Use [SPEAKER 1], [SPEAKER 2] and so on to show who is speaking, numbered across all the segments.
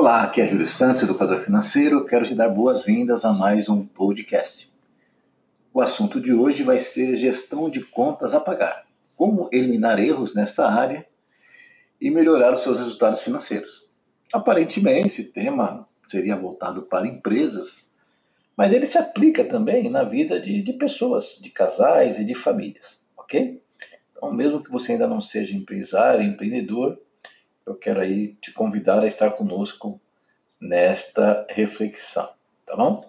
[SPEAKER 1] Olá, aqui é Júlio Santos, educador financeiro. Quero te dar boas-vindas a mais um podcast. O assunto de hoje vai ser gestão de contas a pagar. Como eliminar erros nessa área e melhorar os seus resultados financeiros. Aparentemente, esse tema seria voltado para empresas, mas ele se aplica também na vida de, de pessoas, de casais e de famílias, ok? Então, mesmo que você ainda não seja empresário, empreendedor, eu quero aí te convidar a estar conosco nesta reflexão, tá bom?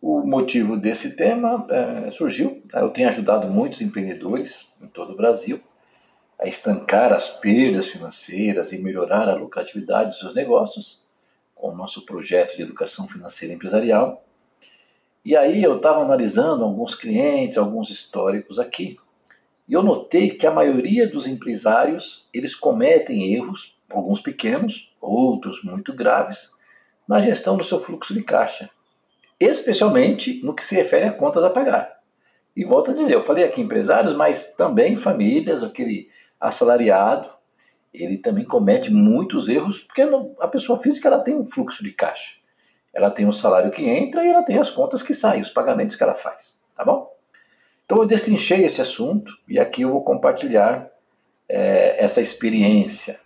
[SPEAKER 1] O motivo desse tema é, surgiu, né, eu tenho ajudado muitos empreendedores em todo o Brasil a estancar as perdas financeiras e melhorar a lucratividade dos seus negócios com o nosso projeto de educação financeira empresarial. E aí eu estava analisando alguns clientes, alguns históricos aqui, e eu notei que a maioria dos empresários, eles cometem erros, alguns pequenos, outros muito graves, na gestão do seu fluxo de caixa, especialmente no que se refere a contas a pagar. E volto a dizer, eu falei aqui empresários, mas também famílias, aquele assalariado, ele também comete muitos erros, porque a pessoa física ela tem um fluxo de caixa. Ela tem o salário que entra e ela tem as contas que saem, os pagamentos que ela faz, tá bom? Então eu destrinchei esse assunto e aqui eu vou compartilhar é, essa experiência.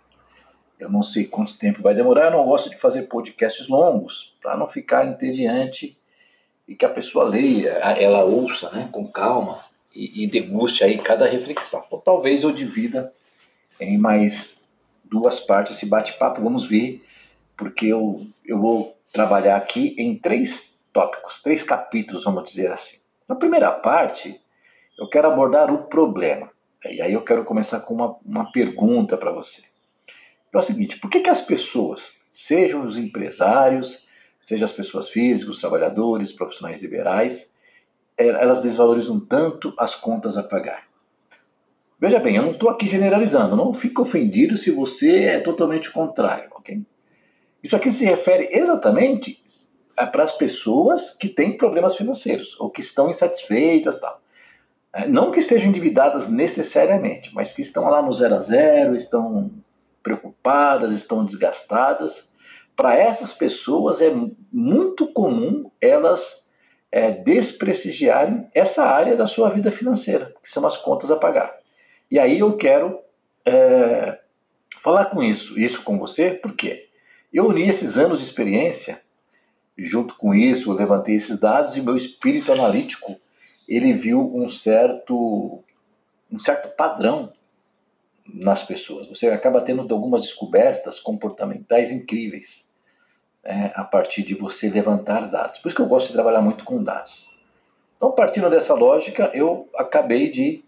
[SPEAKER 1] Eu não sei quanto tempo vai demorar, eu não gosto de fazer podcasts longos, para não ficar entediante e que a pessoa leia, ela ouça né, com calma e, e deguste aí cada reflexão. Então talvez eu divida em mais duas partes esse bate-papo, vamos ver, porque eu, eu vou trabalhar aqui em três tópicos, três capítulos, vamos dizer assim. Na primeira parte, eu quero abordar o problema. E aí eu quero começar com uma, uma pergunta para você. É o seguinte: por que, que as pessoas, sejam os empresários, sejam as pessoas físicas, trabalhadores, profissionais liberais, é, elas desvalorizam tanto as contas a pagar? Veja bem, eu não estou aqui generalizando, não fique ofendido se você é totalmente contrário, ok? Isso aqui se refere exatamente para as pessoas que têm problemas financeiros ou que estão insatisfeitas tal. É, não que estejam endividadas necessariamente, mas que estão lá no zero a zero, estão preocupadas, estão desgastadas. Para essas pessoas é muito comum elas é, desprestigiarem essa área da sua vida financeira, que são as contas a pagar. E aí eu quero é, falar com isso, isso com você, porque eu uni esses anos de experiência, junto com isso, eu levantei esses dados e meu espírito analítico ele viu um certo, um certo padrão nas pessoas. Você acaba tendo algumas descobertas comportamentais incríveis né, a partir de você levantar dados. Por isso que eu gosto de trabalhar muito com dados. Então, partindo dessa lógica, eu acabei de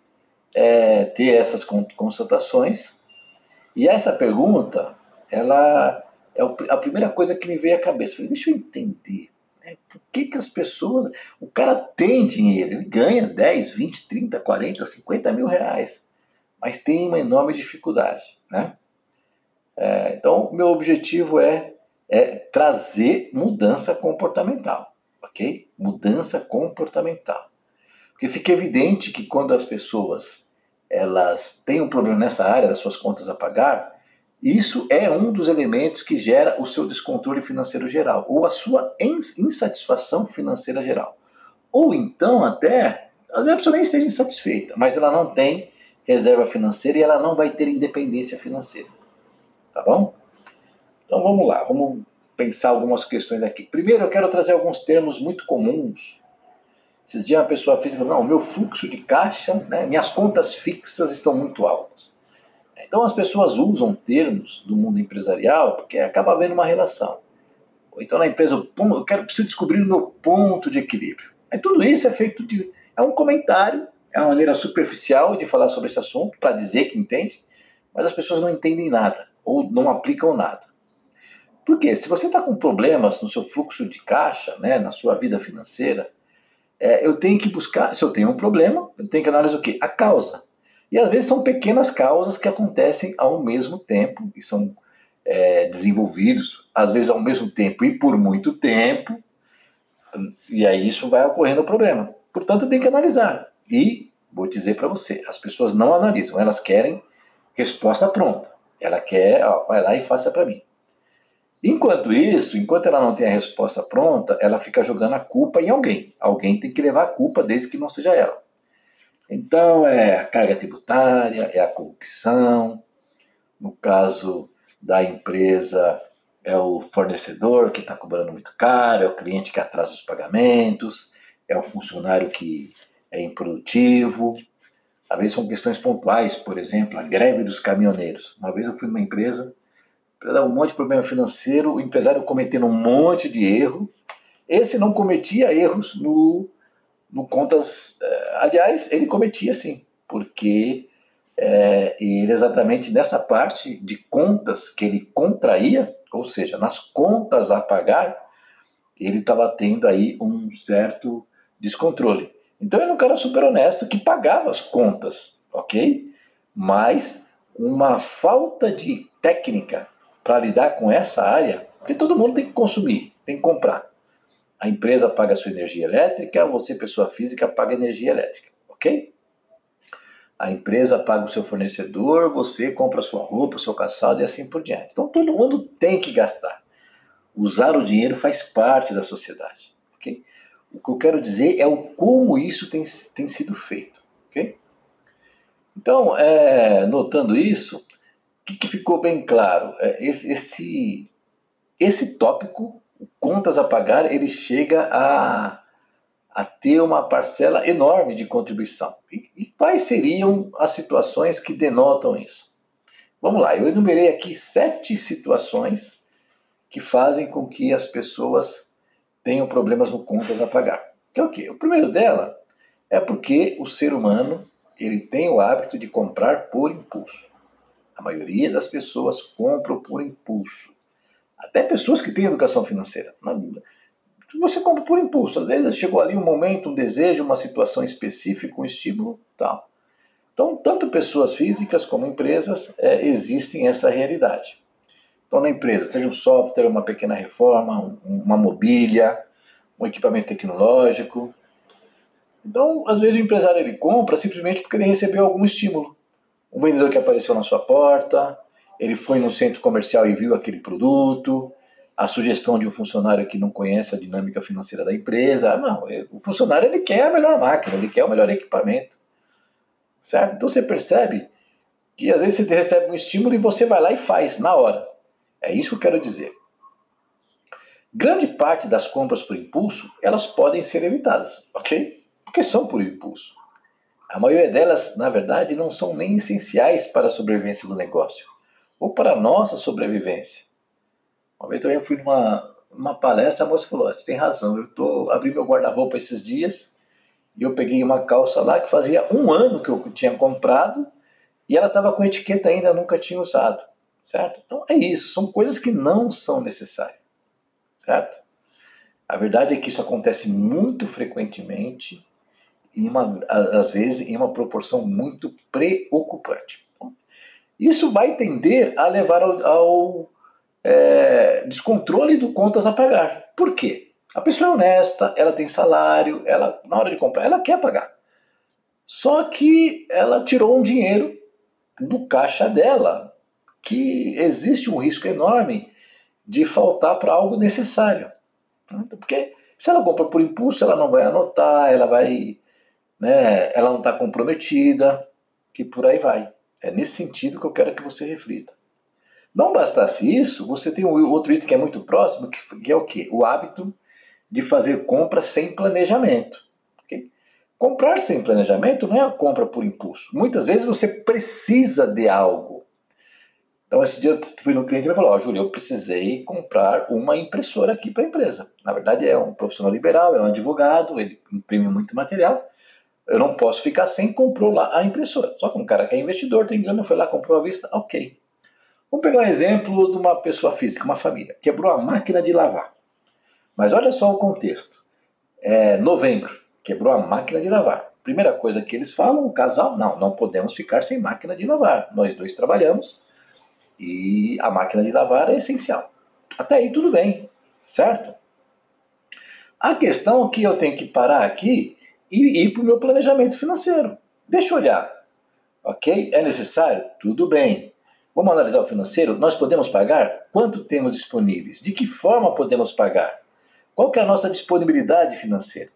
[SPEAKER 1] é, ter essas constatações e essa pergunta, ela é a primeira coisa que me veio à cabeça. Falei, deixa eu entender né? Por que, que as pessoas. O cara tem dinheiro, ele ganha 10, 20, 30, 40, 50 mil reais, mas tem uma enorme dificuldade. Né? É, então, meu objetivo é, é trazer mudança comportamental, ok? Mudança comportamental. Porque fica evidente que quando as pessoas elas têm um problema nessa área das suas contas a pagar, isso é um dos elementos que gera o seu descontrole financeiro geral, ou a sua insatisfação financeira geral. Ou então, até, a pessoa nem esteja insatisfeita, mas ela não tem reserva financeira e ela não vai ter independência financeira. Tá bom? Então vamos lá, vamos pensar algumas questões aqui. Primeiro, eu quero trazer alguns termos muito comuns. Esses dias uma pessoa física falou, não, meu fluxo de caixa, né, minhas contas fixas estão muito altas. Então as pessoas usam termos do mundo empresarial porque acaba havendo uma relação. Ou então na empresa, eu quero preciso descobrir o meu ponto de equilíbrio. Aí tudo isso é feito de. É um comentário, é uma maneira superficial de falar sobre esse assunto, para dizer que entende, mas as pessoas não entendem nada, ou não aplicam nada. Por quê? Se você está com problemas no seu fluxo de caixa, né, na sua vida financeira, é, eu tenho que buscar, se eu tenho um problema, eu tenho que analisar o quê? A causa. E às vezes são pequenas causas que acontecem ao mesmo tempo e são é, desenvolvidos, às vezes ao mesmo tempo e por muito tempo, e aí isso vai ocorrendo o problema. Portanto, tem que analisar. E vou dizer para você, as pessoas não analisam, elas querem resposta pronta. Ela quer, ó, vai lá e faça para mim. Enquanto isso, enquanto ela não tem a resposta pronta, ela fica jogando a culpa em alguém. Alguém tem que levar a culpa desde que não seja ela. Então é a carga tributária, é a corrupção. No caso da empresa, é o fornecedor que está cobrando muito caro, é o cliente que atrasa os pagamentos, é o funcionário que é improdutivo. Às vezes são questões pontuais, por exemplo, a greve dos caminhoneiros. Uma vez eu fui numa empresa para dar um monte de problema financeiro, o empresário cometendo um monte de erro. Esse não cometia erros no, no contas. Eh, aliás, ele cometia sim, porque é, ele exatamente nessa parte de contas que ele contraía, ou seja, nas contas a pagar, ele estava tendo aí um certo descontrole. Então ele era um cara super honesto que pagava as contas, ok? Mas uma falta de técnica para lidar com essa área, porque todo mundo tem que consumir, tem que comprar. A empresa paga a sua energia elétrica, você, pessoa física, paga energia elétrica, ok? A empresa paga o seu fornecedor, você compra a sua roupa, o seu calçado e assim por diante. Então todo mundo tem que gastar. Usar o dinheiro faz parte da sociedade, ok? O que eu quero dizer é o como isso tem, tem sido feito, ok? Então, é, notando isso, que, que ficou bem claro? É, esse, esse, esse tópico, contas a pagar, ele chega a, a ter uma parcela enorme de contribuição. E, e quais seriam as situações que denotam isso? Vamos lá, eu enumerei aqui sete situações que fazem com que as pessoas tenham problemas no contas a pagar. Que é o quê? O primeiro dela é porque o ser humano ele tem o hábito de comprar por impulso. A maioria das pessoas compram por impulso. Até pessoas que têm educação financeira. Você compra por impulso. Às vezes chegou ali um momento, um desejo, uma situação específica, um estímulo, tal. Então, tanto pessoas físicas como empresas é, existem essa realidade. Então, na empresa, seja um software, uma pequena reforma, um, uma mobília, um equipamento tecnológico. Então, às vezes o empresário ele compra simplesmente porque ele recebeu algum estímulo um vendedor que apareceu na sua porta, ele foi no centro comercial e viu aquele produto, a sugestão de um funcionário que não conhece a dinâmica financeira da empresa. Não, o funcionário ele quer a melhor máquina, ele quer o melhor equipamento. Certo? Então você percebe que às vezes você recebe um estímulo e você vai lá e faz na hora. É isso que eu quero dizer. Grande parte das compras por impulso, elas podem ser evitadas, ok? Porque são por impulso. A maioria delas, na verdade, não são nem essenciais para a sobrevivência do negócio ou para a nossa sobrevivência. Uma vez também eu fui numa, numa palestra, a moça falou: Você tem razão, eu tô, abri meu guarda-roupa esses dias e eu peguei uma calça lá que fazia um ano que eu tinha comprado e ela estava com etiqueta ainda, nunca tinha usado. Certo? Então é isso, são coisas que não são necessárias. Certo? A verdade é que isso acontece muito frequentemente em uma, às vezes em uma proporção muito preocupante. Isso vai tender a levar ao, ao é, descontrole do contas a pagar. Por quê? A pessoa é honesta, ela tem salário, ela na hora de comprar, ela quer pagar. Só que ela tirou um dinheiro do caixa dela, que existe um risco enorme de faltar para algo necessário. Porque se ela compra por impulso, ela não vai anotar, ela vai né, ela não está comprometida, e por aí vai. É nesse sentido que eu quero que você reflita. Não bastasse isso, você tem um outro item que é muito próximo, que é o quê? O hábito de fazer compra sem planejamento. Okay? Comprar sem planejamento não é a compra por impulso. Muitas vezes você precisa de algo. Então, esse dia eu fui no cliente e ele falou: Ó, oh, Júlio, eu precisei comprar uma impressora aqui para a empresa. Na verdade, é um profissional liberal, é um advogado, ele imprime muito material. Eu não posso ficar sem, comprou lá a impressora. Só que um cara que é investidor, tem grana, foi lá, comprou à vista, ok. Vamos pegar um exemplo de uma pessoa física, uma família. Quebrou a máquina de lavar. Mas olha só o contexto. É novembro, quebrou a máquina de lavar. Primeira coisa que eles falam, o casal, não, não podemos ficar sem máquina de lavar. Nós dois trabalhamos e a máquina de lavar é essencial. Até aí tudo bem, certo? A questão que eu tenho que parar aqui e ir para o meu planejamento financeiro. Deixa eu olhar. Ok? É necessário? Tudo bem. Vamos analisar o financeiro? Nós podemos pagar? Quanto temos disponíveis? De que forma podemos pagar? Qual que é a nossa disponibilidade financeira?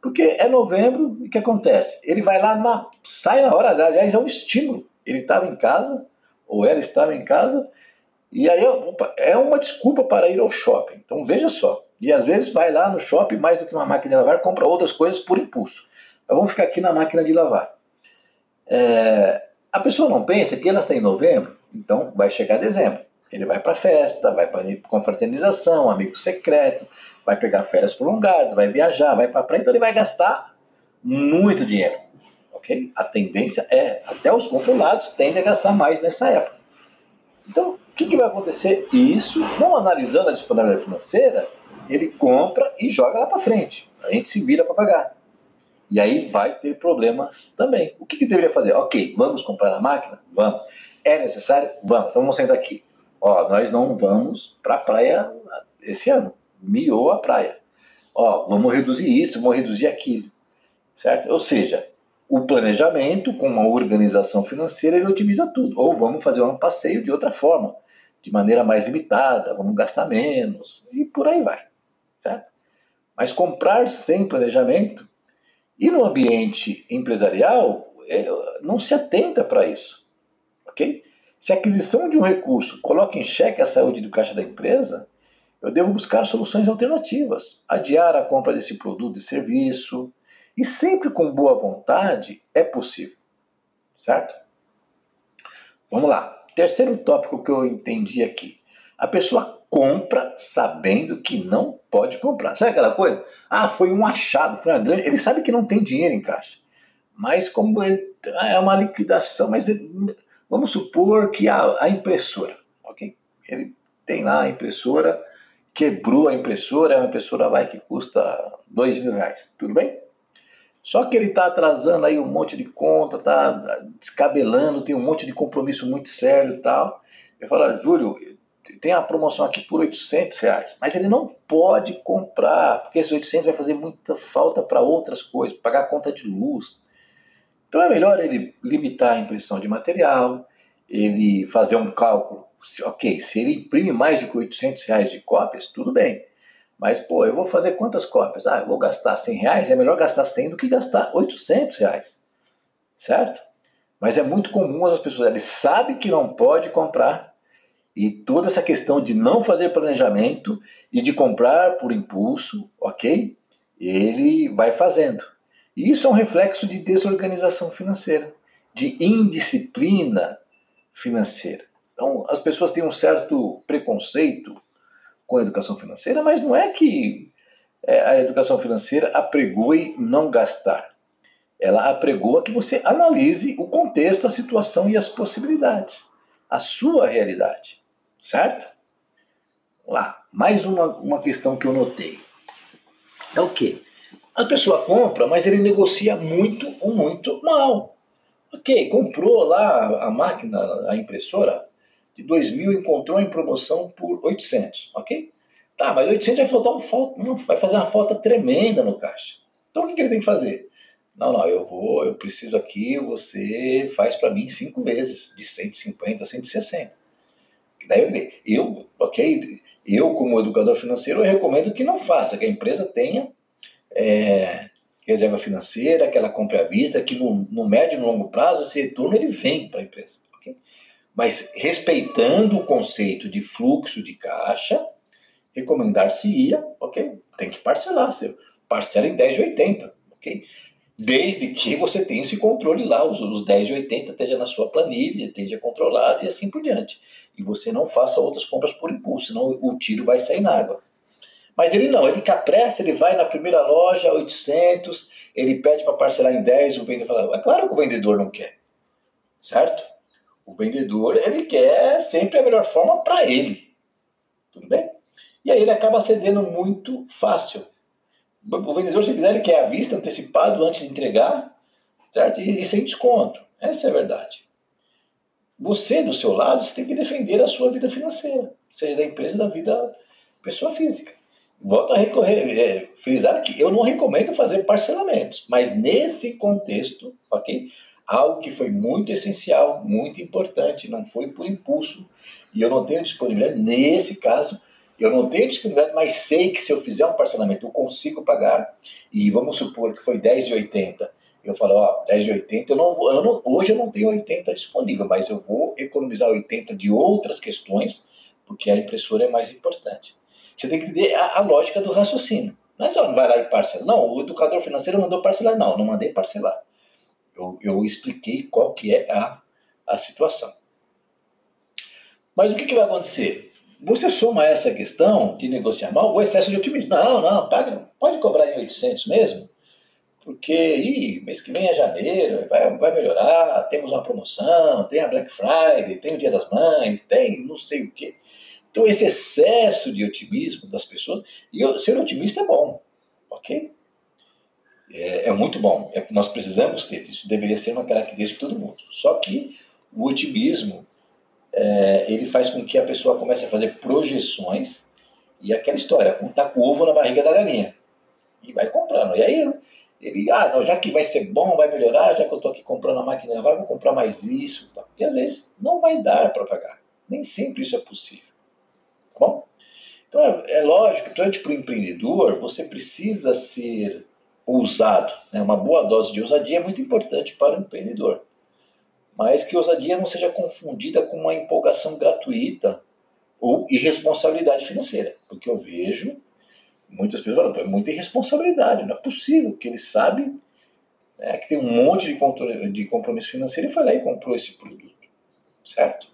[SPEAKER 1] Porque é novembro e o que acontece? Ele vai lá, na, sai na hora, aliás, é um estímulo. Ele estava em casa, ou ela estava em casa, e aí opa, é uma desculpa para ir ao shopping. Então veja só. E às vezes vai lá no shopping mais do que uma máquina de lavar, compra outras coisas por impulso. Mas vamos ficar aqui na máquina de lavar. É, a pessoa não pensa que ela está em novembro, então vai chegar dezembro. Ele vai para festa, vai para confraternização, amigo secreto, vai pegar férias prolongadas, vai viajar, vai para praia, então ele vai gastar muito dinheiro. Ok? A tendência é, até os controlados tendem a gastar mais nessa época. Então, o que, que vai acontecer? Isso, não analisando a disponibilidade financeira, ele compra e joga lá para frente. A gente se vira para pagar. E aí vai ter problemas também. O que, que deveria fazer? Ok, vamos comprar a máquina? Vamos. É necessário? Vamos. Então vamos sentar aqui. Ó, nós não vamos para a praia esse ano. Miou a praia. Ó, vamos reduzir isso, vamos reduzir aquilo. Certo? Ou seja, o planejamento com uma organização financeira ele otimiza tudo. Ou vamos fazer um passeio de outra forma, de maneira mais limitada, vamos gastar menos e por aí vai. Certo? Mas comprar sem planejamento e no ambiente empresarial, é, não se atenta para isso. ok? Se a aquisição de um recurso coloca em xeque a saúde do caixa da empresa, eu devo buscar soluções alternativas, adiar a compra desse produto e serviço, e sempre com boa vontade é possível. Certo? Vamos lá. Terceiro tópico que eu entendi aqui. A pessoa compra sabendo que não pode comprar. Sabe aquela coisa? Ah, foi um achado, foi uma grande. Ele sabe que não tem dinheiro em caixa. Mas como ele, ah, é uma liquidação, mas vamos supor que a, impressora, ok? Ele tem lá a impressora, quebrou a impressora, é uma impressora vai que custa dois mil reais, tudo bem? Só que ele está atrasando aí um monte de conta, está descabelando, tem um monte de compromisso muito sério e tal. Eu falo, Júlio, tem a promoção aqui por 800 reais, mas ele não pode comprar, porque esses 800 vai fazer muita falta para outras coisas, pagar a conta de luz. Então é melhor ele limitar a impressão de material, ele fazer um cálculo. Ok, se ele imprime mais de 800 reais de cópias, tudo bem. Mas, pô, eu vou fazer quantas cópias? Ah, eu vou gastar 100 reais, é melhor gastar 100 do que gastar 800 reais. Certo? Mas é muito comum as pessoas, ele sabe que não pode comprar, e toda essa questão de não fazer planejamento e de comprar por impulso, ok? Ele vai fazendo. E isso é um reflexo de desorganização financeira, de indisciplina financeira. Então, as pessoas têm um certo preconceito com a educação financeira, mas não é que é, a educação financeira apregoe não gastar. Ela apregoa que você analise o contexto, a situação e as possibilidades, a sua realidade. Certo? Vamos lá. Mais uma, uma questão que eu notei. É o quê? A pessoa compra, mas ele negocia muito ou muito mal. Ok, comprou lá a máquina, a impressora, de 2 mil encontrou em promoção por 800, ok? Tá, mas 800 vai faltar um vai fazer uma falta tremenda no caixa. Então o que, que ele tem que fazer? Não, não, eu vou, eu preciso aqui, você faz para mim cinco vezes, de 150 a 160. Daí eu, ok, eu como educador financeiro eu recomendo que não faça, que a empresa tenha é, reserva financeira, que ela compre à vista, que no, no médio e no longo prazo esse retorno ele vem para a empresa. Okay? Mas respeitando o conceito de fluxo de caixa, recomendar-se-ia, ok? Tem que parcelar, seu. parcela em 10 de 80, ok? Desde que você tenha esse controle lá, os, os 10 de 80 esteja na sua planilha, esteja controlado e assim por diante. E você não faça outras compras por impulso, senão o tiro vai sair na água. Mas ele não, ele com a pressa, ele vai na primeira loja, 800, ele pede para parcelar em 10, o vendedor fala, é claro que o vendedor não quer, certo? O vendedor, ele quer sempre a melhor forma para ele, tudo bem? E aí ele acaba cedendo muito fácil. O vendedor, se quiser, ele quer a vista, antecipado, antes de entregar, certo? E, e sem desconto. Essa é a verdade. Você, do seu lado, você tem que defender a sua vida financeira, seja da empresa, da vida pessoa física. Volto a recorrer, é, frisar que eu não recomendo fazer parcelamentos, mas nesse contexto, ok? algo que foi muito essencial, muito importante, não foi por impulso, e eu não tenho disponibilidade, nesse caso, eu não tenho disponibilidade, mas sei que se eu fizer um parcelamento eu consigo pagar, e vamos supor que foi 10,80, eu falo, ó, 10,80, eu não vou, eu não, hoje eu não tenho 80 disponível, mas eu vou economizar 80 de outras questões, porque a impressora é mais importante. Você tem que entender a, a lógica do raciocínio. Mas ó, não vai lá e parcela. Não, o educador financeiro mandou parcelar. Não, não mandei parcelar. Eu, eu expliquei qual que é a, a situação. Mas o que, que vai acontecer? Você soma essa questão de negociar mal, o excesso de otimismo. Não, não, paga, pode cobrar em 800 mesmo, porque ih, mês que vem é janeiro, vai, vai melhorar, temos uma promoção, tem a Black Friday, tem o Dia das Mães, tem não sei o quê. Então, esse excesso de otimismo das pessoas, e eu, ser otimista é bom, ok? É, é muito bom, é, nós precisamos ter, isso deveria ser uma característica de todo mundo. Só que o otimismo, é, ele faz com que a pessoa comece a fazer projeções e aquela história, contar com o ovo na barriga da galinha. E vai comprando. E aí ele, ah, não, já que vai ser bom, vai melhorar, já que eu estou aqui comprando a máquina, vai, vou comprar mais isso. Tá. E às vezes não vai dar para pagar. Nem sempre isso é possível. Tá bom? Então é, é lógico, principalmente para o empreendedor, você precisa ser ousado. Né? Uma boa dose de ousadia é muito importante para o empreendedor. Mas que ousadia não seja confundida com uma empolgação gratuita ou irresponsabilidade financeira. Porque eu vejo muitas pessoas falando, é muita irresponsabilidade, não é possível que ele sabe né, que tem um monte de compromisso financeiro e foi lá e comprou esse produto. Certo?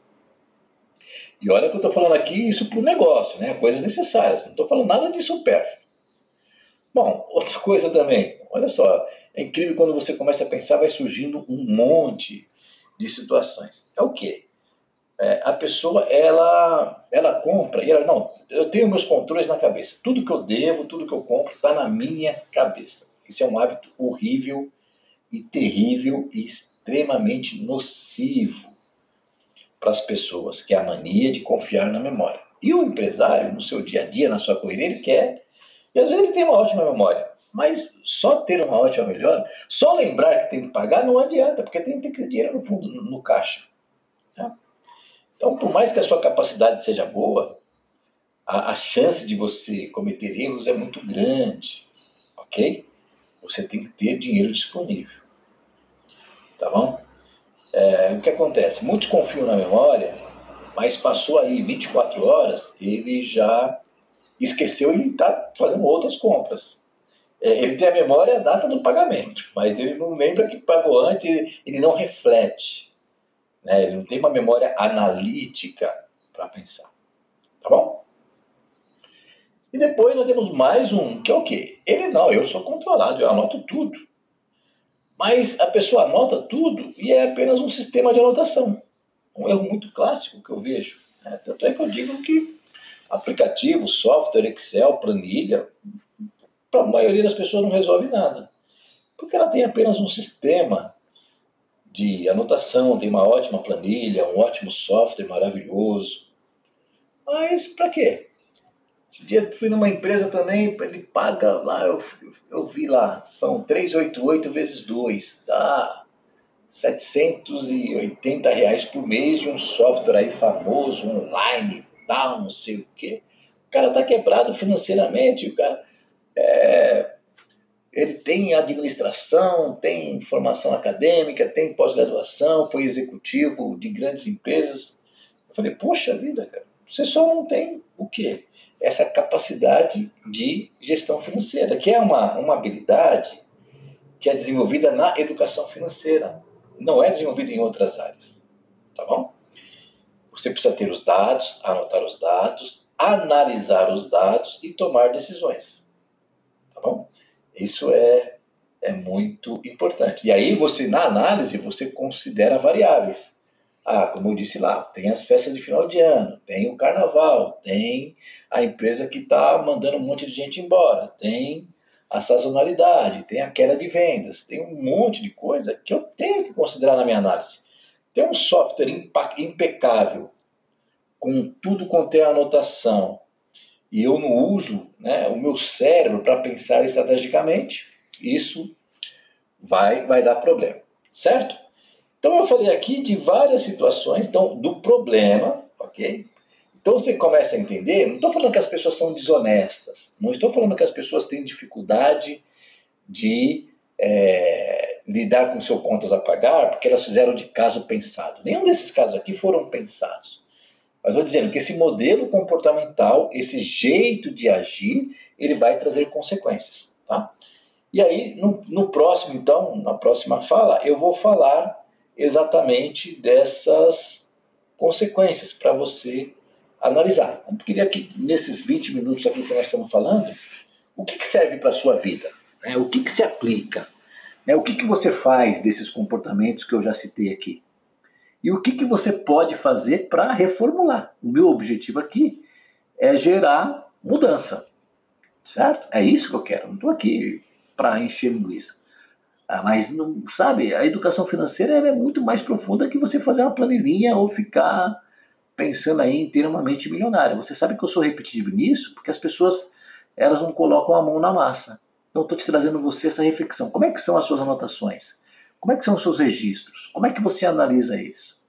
[SPEAKER 1] E olha que eu estou falando aqui isso para o negócio, né? coisas necessárias, não estou falando nada de supérfluo. Bom, outra coisa também, olha só, é incrível quando você começa a pensar, vai surgindo um monte de situações. É o quê? É, a pessoa, ela, ela compra e ela, não, eu tenho meus controles na cabeça. Tudo que eu devo, tudo que eu compro está na minha cabeça. Isso é um hábito horrível e terrível e extremamente nocivo para as pessoas, que é a mania de confiar na memória. E o empresário, no seu dia a dia, na sua corrida, ele quer, e às vezes ele tem uma ótima memória, mas só ter uma ótima melhor, só lembrar que tem que pagar não adianta, porque tem que ter dinheiro no fundo, no, no caixa. Né? Então, por mais que a sua capacidade seja boa, a, a chance de você cometer erros é muito grande, ok? Você tem que ter dinheiro disponível, tá bom? É, o que acontece? Muitos confiam na memória, mas passou aí 24 horas, ele já esqueceu e está fazendo outras compras. É, ele tem a memória a data do pagamento, mas ele não lembra que pagou antes, ele não reflete. Né? Ele não tem uma memória analítica para pensar. Tá bom? E depois nós temos mais um, que é o quê? Ele não, eu sou controlado, eu anoto tudo. Mas a pessoa anota tudo e é apenas um sistema de anotação. Um erro muito clássico que eu vejo. Né? Tanto é que eu digo que aplicativo, software, Excel, planilha, para a maioria das pessoas não resolve nada. Porque ela tem apenas um sistema de anotação, tem uma ótima planilha, um ótimo software maravilhoso. Mas para quê? Esse dia fui numa empresa também, ele paga lá, eu, eu vi lá, são 388 vezes 2, dá 780 reais por mês de um software aí famoso, online, tal, não sei o quê. O cara tá quebrado financeiramente, o cara é, ele tem administração, tem formação acadêmica, tem pós-graduação, foi executivo de grandes empresas. Eu falei, poxa vida, cara, você só não tem o quê? essa capacidade de gestão financeira, que é uma, uma habilidade que é desenvolvida na educação financeira, não é desenvolvida em outras áreas. Tá bom? Você precisa ter os dados, anotar os dados, analisar os dados e tomar decisões. Tá bom? Isso é, é muito importante. E aí você, na análise, você considera variáveis. Ah, como eu disse lá, tem as festas de final de ano, tem o carnaval, tem a empresa que está mandando um monte de gente embora, tem a sazonalidade, tem a queda de vendas, tem um monte de coisa que eu tenho que considerar na minha análise. Tem um software impecável, com tudo quanto é anotação, e eu não uso né, o meu cérebro para pensar estrategicamente, isso vai, vai dar problema, certo? Então eu falei aqui de várias situações, então do problema, ok? Então você começa a entender, não estou falando que as pessoas são desonestas, não estou falando que as pessoas têm dificuldade de é, lidar com seus contas a pagar porque elas fizeram de caso pensado. Nenhum desses casos aqui foram pensados. Mas vou dizendo que esse modelo comportamental, esse jeito de agir, ele vai trazer consequências. Tá? E aí, no, no próximo, então, na próxima fala, eu vou falar exatamente dessas consequências para você analisar. Eu queria que nesses 20 minutos aqui que nós estamos falando, o que, que serve para a sua vida? Né? O que, que se aplica? Né? O que, que você faz desses comportamentos que eu já citei aqui? E o que, que você pode fazer para reformular? O meu objetivo aqui é gerar mudança, certo? É isso que eu quero. Não estou aqui para encher linguiça. Ah, mas, não, sabe, a educação financeira é muito mais profunda que você fazer uma planilhinha ou ficar pensando aí em ter uma mente milionária. Você sabe que eu sou repetitivo nisso porque as pessoas elas não colocam a mão na massa. Então, estou te trazendo você essa reflexão. Como é que são as suas anotações? Como é que são os seus registros? Como é que você analisa isso?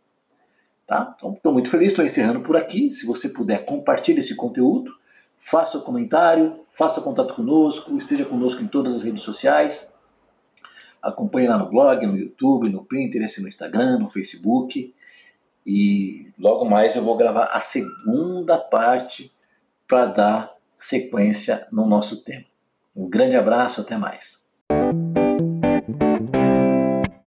[SPEAKER 1] Tá? Então, estou muito feliz, estou encerrando por aqui. Se você puder, compartilhe esse conteúdo, faça um comentário, faça contato conosco, esteja conosco em todas as redes sociais. Acompanhe lá no blog, no YouTube, no Pinterest, no Instagram, no Facebook. E logo mais eu vou gravar a segunda parte para dar sequência no nosso tema. Um grande abraço, até mais.